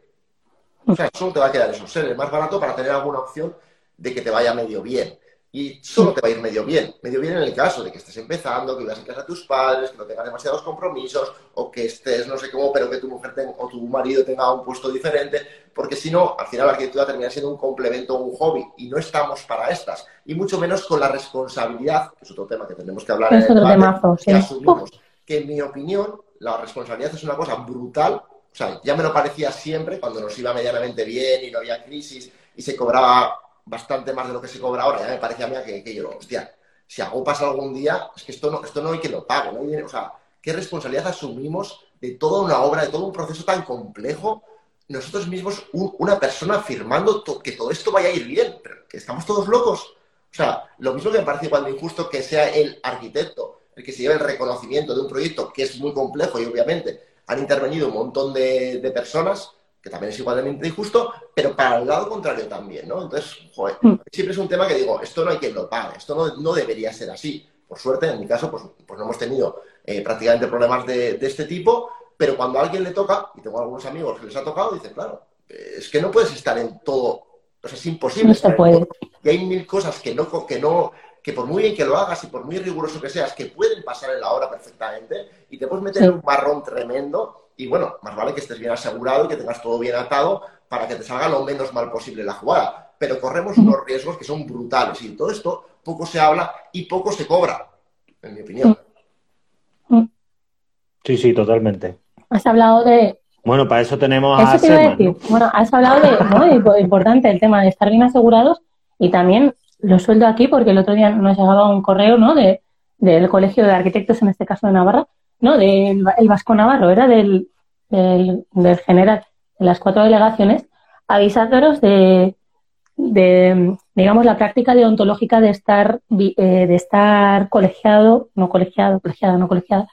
O sea, solo te va a quedar eso, ser el más barato para tener alguna opción de que te vaya medio bien. Y solo te va a ir medio bien. Medio bien en el caso de que estés empezando, que vivas en casa de tus padres, que no tengas demasiados compromisos, o que estés no sé cómo, pero que tu mujer ten- o tu marido tenga un puesto diferente, porque si no, al final la arquitectura termina siendo un complemento o un hobby, y no estamos para estas. Y mucho menos con la responsabilidad, que es otro tema que tenemos que hablar Es en el debate, temazo, que sí. asumimos que en mi opinión la responsabilidad es una cosa brutal. O sea, ya me lo parecía siempre cuando nos iba medianamente bien y no había crisis y se cobraba bastante más de lo que se cobra ahora. Ya me parecía a mí que, que yo, hostia, si algo pasa algún día, es que esto no, esto no hay que lo pague. O sea, ¿qué responsabilidad asumimos de toda una obra, de todo un proceso tan complejo? Nosotros mismos, un- una persona afirmando to- que todo esto vaya a ir bien, que estamos todos locos. O sea, lo mismo que me parece cuando injusto que sea el arquitecto el que se lleve el reconocimiento de un proyecto que es muy complejo y obviamente han intervenido un montón de personas, que también es igualmente injusto, pero para el lado contrario también, ¿no? Entonces, joder, Mm. siempre es un tema que digo, esto no hay quien lo pague, esto no, no debería ser así. Por suerte, en mi caso, pues, pues no hemos tenido eh, prácticamente problemas de, de este tipo, pero cuando a alguien le toca, y tengo algunos amigos que les ha tocado, dicen, claro, es que no puedes estar en todo, o sea, es imposible. No se estar en puede. todo. Y hay mil cosas que no, que no, que por muy bien que lo hagas y por muy riguroso que seas, que pueden pasar en la hora perfectamente y te puedes meter Sí. en un marrón tremendo y bueno, más vale que estés bien asegurado y que tengas todo bien atado para que te salga lo menos mal posible la jugada. Pero corremos unos riesgos que son brutales y de todo esto poco se habla y poco se cobra, en mi opinión. Sí, sí, totalmente. Has hablado de. Bueno, para eso tenemos a te iba a decir. ¿no? Bueno, has hablado de. ¿no? Impo- Importante el tema de estar bien asegurados y también lo suelto aquí porque el otro día nos llegaba un correo, ¿no? De, del Colegio de Arquitectos, en este caso de Navarra, ¿no? Del el Vasco Navarro, era del, del, general de las cuatro delegaciones, avisándonos de, de, digamos, la práctica deontológica de estar, eh, de estar colegiado, no colegiado, colegiada, no colegiada,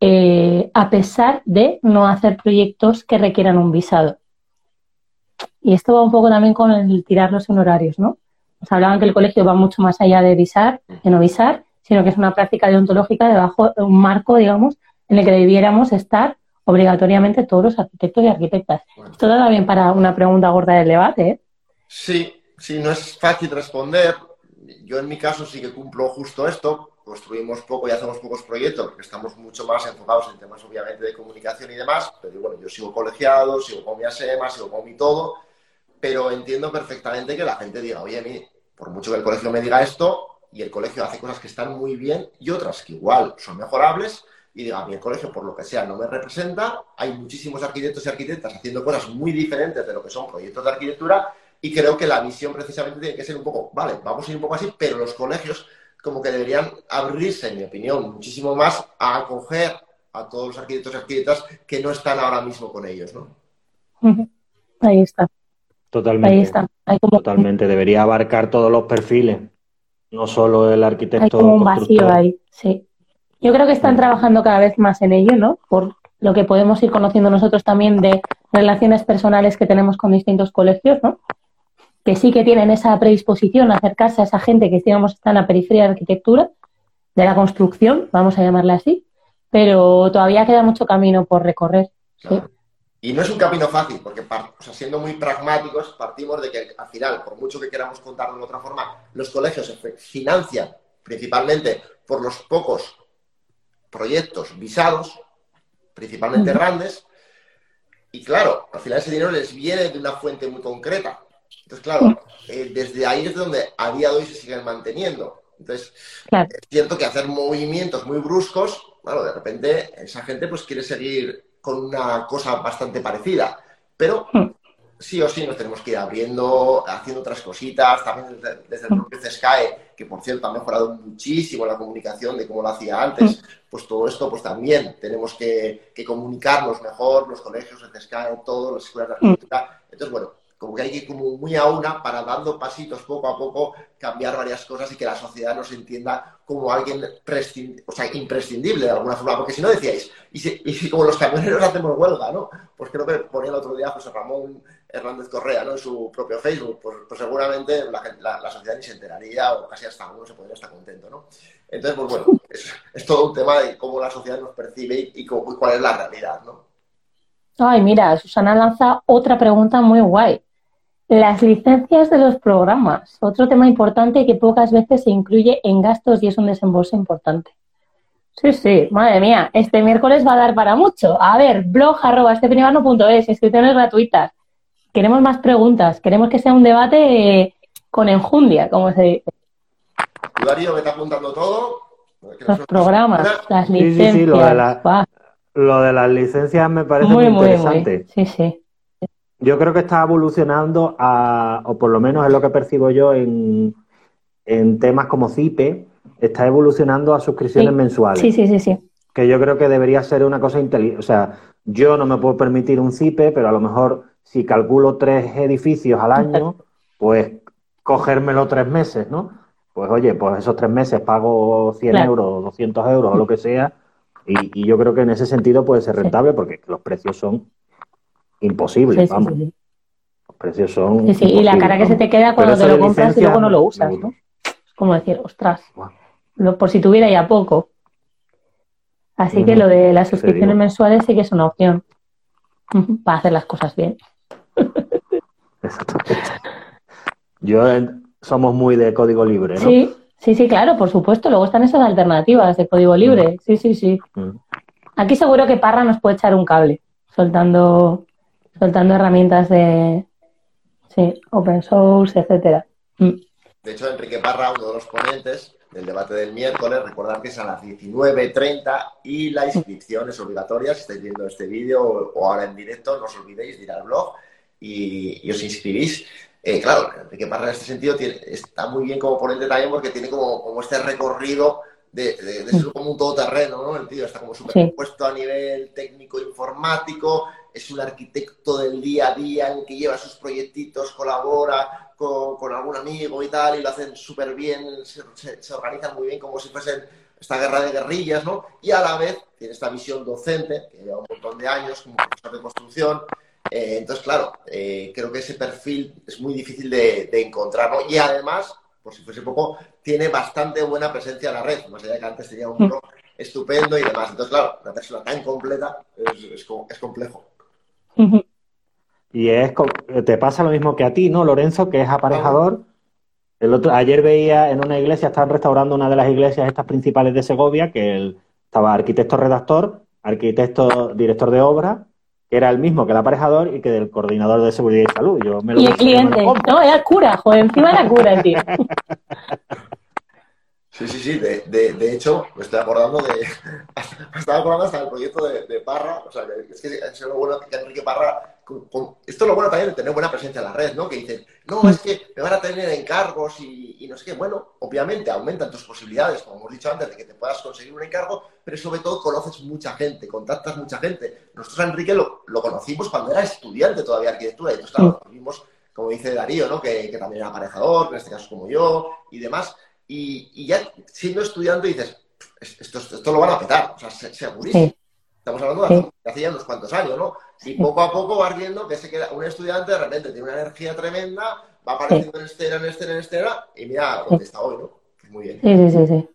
eh, a pesar de no hacer proyectos que requieran un visado. Y esto va un poco también con el tirar los honorarios, ¿no? Nos hablaban que el colegio va mucho más allá de visar, de no visar, sino que es una práctica deontológica debajo de un marco, digamos, en el que debiéramos estar obligatoriamente todos los arquitectos y arquitectas. Bueno. Esto da bien para una pregunta gorda del debate, ¿eh? Sí, sí, no es fácil responder. Yo en mi caso sí que cumplo justo esto. Construimos poco y hacemos pocos proyectos porque estamos mucho más enfocados en temas obviamente de comunicación y demás. Pero bueno, yo sigo colegiado, sigo con mi ASEMA, sigo con mi todo. Pero entiendo perfectamente que la gente diga, oye, a mí, por mucho que el colegio me diga esto, y el colegio hace cosas que están muy bien y otras que igual son mejorables, y diga, a mí el colegio, por lo que sea, no me representa. Hay muchísimos arquitectos y arquitectas haciendo cosas muy diferentes de lo que son proyectos de arquitectura y creo que la visión precisamente tiene que ser un poco, vale, vamos a ir un poco así, pero los colegios como que deberían abrirse, en mi opinión, muchísimo más a acoger a todos los arquitectos y arquitectas que no están ahora mismo con ellos, ¿no? Ahí está, Totalmente. ahí está. Como, Totalmente. Debería abarcar todos los perfiles, no solo el arquitecto hay como un vacío ahí, sí. Yo creo que están trabajando cada vez más en ello, ¿no? Por lo que podemos ir conociendo nosotros también de relaciones personales que tenemos con distintos colegios, ¿no? Que sí que tienen esa predisposición a acercarse a esa gente que, digamos, está en la periferia de arquitectura de la construcción, vamos a llamarla así, pero todavía queda mucho camino por recorrer. Y no es un camino fácil, porque siendo muy pragmáticos, partimos de que al final, por mucho que queramos contarlo de otra forma, los colegios se financian principalmente por los pocos proyectos visados, principalmente grandes, y claro, al final ese dinero les viene de una fuente muy concreta. Entonces, claro, eh, desde ahí es donde a día de hoy se siguen manteniendo. Entonces, es cierto que hacer movimientos muy bruscos, bueno, de repente esa gente pues quiere seguir con una cosa bastante parecida. Pero hmm. sí o sí nos tenemos que ir abriendo, haciendo otras cositas, también desde, el hmm. propio CESCAE, que por cierto ha mejorado muchísimo la comunicación de cómo lo hacía antes, hmm. pues todo esto pues también tenemos que, comunicarnos mejor, los colegios, el CESCAE, todas las escuelas de arquitectura. Entonces, bueno, como que hay que ir como muy a una para dando pasitos poco a poco, cambiar varias cosas y que la sociedad nos entienda como alguien o sea, imprescindible de alguna forma. Porque si no decíais, y si, como los camioneros hacemos huelga, ¿no? Pues creo que ponía el otro día José Ramón Hernández Correa, ¿no? En su propio Facebook, pues, pues seguramente la, sociedad ni se enteraría o casi hasta uno se podría estar contento, ¿no? Entonces, pues bueno, es, todo un tema de cómo la sociedad nos percibe y, y cuál es la realidad, ¿no? Ay, mira, Susana lanza otra pregunta muy guay. Las licencias de los programas, otro tema importante que pocas veces se incluye en gastos y es un desembolso importante. Sí, sí, madre mía, este miércoles va a dar para mucho. A ver, blog arroba es, inscripciones gratuitas. Queremos más preguntas, queremos que sea un debate con enjundia, como se dice. Darío, me está apuntando todo. Los programas, las licencias. Sí, sí, lo, de las licencias me parece muy, interesante. sí, sí. Yo creo que está evolucionando, a, o por lo menos es lo que percibo yo en, temas como CIPE, está evolucionando a suscripciones mensuales. Sí, sí, sí, sí. Que yo creo que debería ser una cosa inteligente. O sea, yo no me puedo permitir un CIPE, pero a lo mejor si calculo tres edificios al año, pues cogérmelo tres meses, ¿no? Pues oye, pues esos tres meses pago 100 euros, 200 euros o lo que sea, y, y, yo creo que en ese sentido puede ser rentable porque los precios son imposible, vamos. Los precios son. Sí, sí, y la cara que se te queda cuando te lo compras y luego no lo usas, ¿no? Es como decir, ostras, por si tuviera ya poco. Así que lo de las suscripciones mensuales sí que es una opción para hacer las cosas bien. Exactamente. Yo somos muy de código libre, ¿no? Sí, sí, sí, claro, por supuesto. Luego están esas alternativas de código libre. Sí, sí, sí. Aquí seguro que Parra nos puede echar un cable soltando soltando herramientas de sí, open source, etcétera. Mm. De hecho, Enrique Parra, uno de los ponentes del debate del miércoles, recordar que es a las 19.30 y la inscripción es obligatoria. Si estáis viendo este vídeo o ahora en directo, no os olvidéis de ir al blog y, os inscribís. Eh, claro, Enrique Parra en este sentido está muy bien como ponente también porque tiene como este recorrido de, de, ser como un todoterreno, ¿no? El tío está como súper puesto a nivel técnico informático, es un arquitecto del día a día en que lleva sus proyectitos, colabora con, algún amigo y tal, y lo hacen súper bien, se, organizan muy bien como si fuesen esta guerra de guerrillas, ¿no? Y a la vez tiene esta visión docente, que lleva un montón de años como profesor de construcción. Eh, entonces, claro, eh, creo que ese perfil es muy difícil de, encontrar, ¿no? Y además, por si fuese poco, tiene bastante buena presencia en la red, más allá de que antes tenía un blog estupendo y demás. Entonces, claro, una persona tan completa es, es complejo. Y es te pasa lo mismo que a ti, ¿no, Lorenzo, que es aparejador? El otro, ayer veía en una iglesia, estaban restaurando una de las iglesias estas principales de Segovia, que él estaba arquitecto redactor, arquitecto director de obra, que era el mismo que el aparejador y que del coordinador de seguridad y salud. Yo y el cliente, no, era cura, joder, encima era cura, tío. Sí, sí, sí. De, de, de, hecho, me estoy acordando de. me estaba acordando hasta del proyecto de, de, Parra. O sea, es que es lo bueno que Enrique Parra. esto es lo bueno también de tener buena presencia en la red, ¿no? Que dicen, no, es que me van a tener encargos y, y no sé qué. Bueno, obviamente aumentan tus posibilidades, como hemos dicho antes, de que te puedas conseguir un encargo, pero sobre todo conoces mucha gente, contactas mucha gente. Nosotros a Enrique lo, lo conocimos cuando era estudiante todavía de arquitectura y entonces, claro, lo vimos, como dice Darío, ¿no? Que, que también era aparejador, en este caso como yo y demás y, ya siendo estudiante dices, esto, esto, lo van a petar, o sea, segurísimo. Estamos hablando de hace ya unos cuantos años, ¿no? Y poco a poco vas viendo que se queda un estudiante de repente tiene una energía tremenda, va apareciendo en escena, en escena, en escena, y mira dónde está hoy, ¿no? Muy bien. Sí, sí, sí, sí.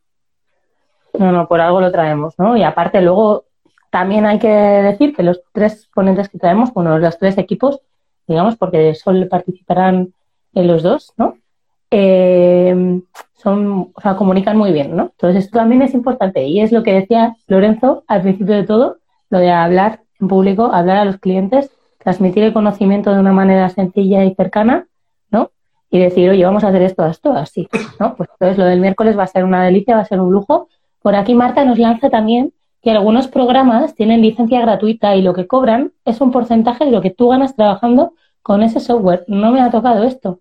No, no, por algo lo traemos, ¿no? Y aparte luego también hay que decir que los tres ponentes que traemos, bueno, los tres equipos, digamos, porque solo participarán en los dos, ¿no? Eh, son, o sea, comunican muy bien, ¿no? Entonces esto también es importante y es lo que decía Lorenzo al principio de todo, lo de hablar en público, hablar a los clientes, transmitir el conocimiento de una manera sencilla y cercana, ¿no? Y decir, oye, vamos a hacer esto, esto, así, ¿no? Pues entonces lo del miércoles va a ser una delicia, va a ser un lujo. Por aquí Marta nos lanza también que algunos programas tienen licencia gratuita y lo que cobran es un porcentaje de lo que tú ganas trabajando con ese software. No me ha tocado esto.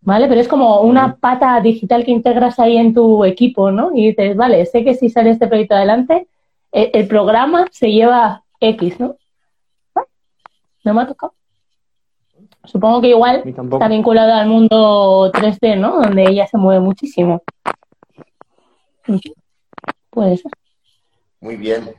¿Vale? Pero es como una pata digital que integras ahí en tu equipo, ¿no? Y dices, vale, sé que si sale este proyecto adelante, el, el programa se lleva X, ¿no? No me ha tocado. Supongo que igual está vinculado al mundo 3D, ¿no? Donde ella se mueve muchísimo. Puede ser. Muy bien.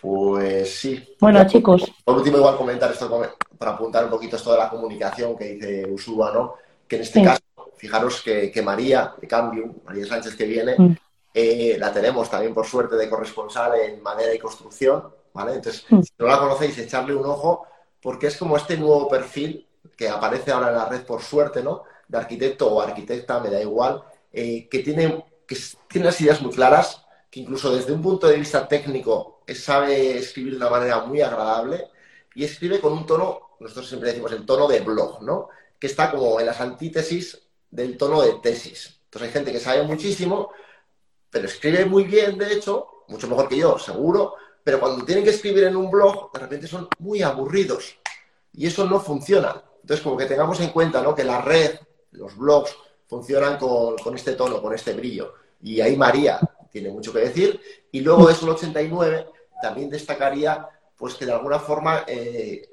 Pues sí. Bueno, chicos. Por último, igual comentar esto para apuntar un poquito esto de la comunicación que dice Usua, ¿no? Que en este caso, fijaros que, María, de cambio, María Sánchez que viene, mm. eh, la tenemos también por suerte de corresponsal en madera y construcción, ¿vale? Entonces, mm. si no la conocéis, echarle un ojo, porque es como este nuevo perfil que aparece ahora en la red por suerte, ¿no? De arquitecto o arquitecta, me da igual, eh, que, tiene, que tiene las ideas muy claras, que incluso desde un punto de vista técnico sabe escribir de una manera muy agradable y escribe con un tono, nosotros siempre decimos el tono de blog, ¿no? Que está como en las antítesis del tono de tesis. Entonces hay gente que sabe muchísimo, pero escribe muy bien, de hecho, mucho mejor que yo, seguro, pero cuando tienen que escribir en un blog, de repente son muy aburridos. Y eso no funciona. Entonces, como que tengamos en cuenta ¿no? que la red, los blogs, funcionan con, este tono, con este brillo. Y ahí María tiene mucho que decir. Y luego de el 89 también destacaría pues que de alguna forma eh,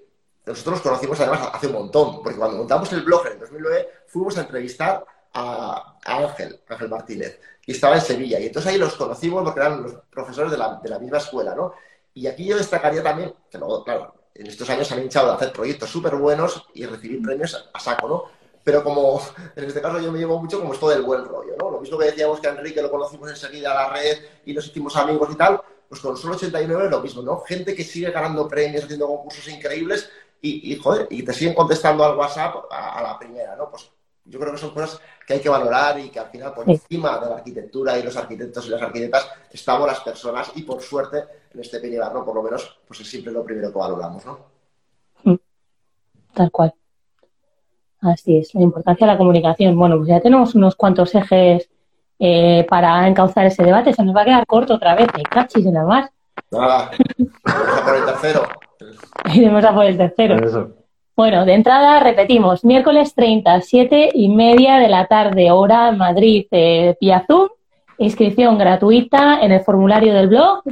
nosotros nos conocimos además hace un montón, porque cuando montamos el blog en 2009 fuimos a entrevistar a, Ángel, Ángel Martínez, y estaba en Sevilla. Y entonces ahí los conocimos porque eran los profesores de la, de la misma escuela, ¿no? Y aquí yo destacaría también, que luego, claro, en estos años han hinchado de hacer proyectos súper buenos y recibir premios a saco, ¿no? pero como en este caso yo me llevo mucho como esto del buen rollo, ¿no? Lo mismo que decíamos que a Enrique lo conocimos enseguida a la red y nos hicimos amigos y tal, pues con Solo 89 es lo mismo, ¿no? Gente que sigue ganando premios, haciendo concursos increíbles y, joder, y te siguen contestando al WhatsApp a, la primera, ¿no? Pues yo creo que son cosas que hay que valorar y que al final por encima de la arquitectura y los arquitectos y las arquitectas estamos las personas y por suerte en este Peñibar, ¿no? Por lo menos, pues es siempre lo primero que valoramos, ¿no? Tal cual. Así es, la importancia de la comunicación. Bueno, pues ya tenemos unos cuantos ejes eh, para encauzar ese debate. Se nos va a quedar corto otra vez, hay cachis nada más. Nada, vamos a por el tercero. Iremos a por el tercero. Bueno, de entrada repetimos, miércoles 30, 7 y media de la tarde, hora Madrid, eh, inscripción gratuita en el formulario del blog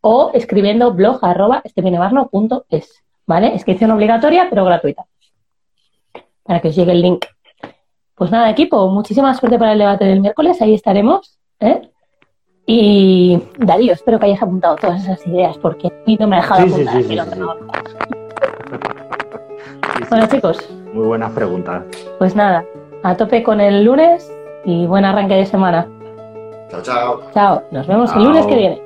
o escribiendo blog arroba es, ¿vale? Inscripción obligatoria, pero gratuita para que os llegue el link. Pues nada, equipo, muchísima suerte para el debate del miércoles, ahí estaremos. ¿eh? Y Darío, espero que hayas apuntado todas esas ideas, porque a mí no me ha dejado apuntar sí, Bueno, chicos. Muy buenas preguntas. Pues nada, a tope con el lunes y buen arranque de semana. Chao, chao. Chao, nos vemos el lunes que viene.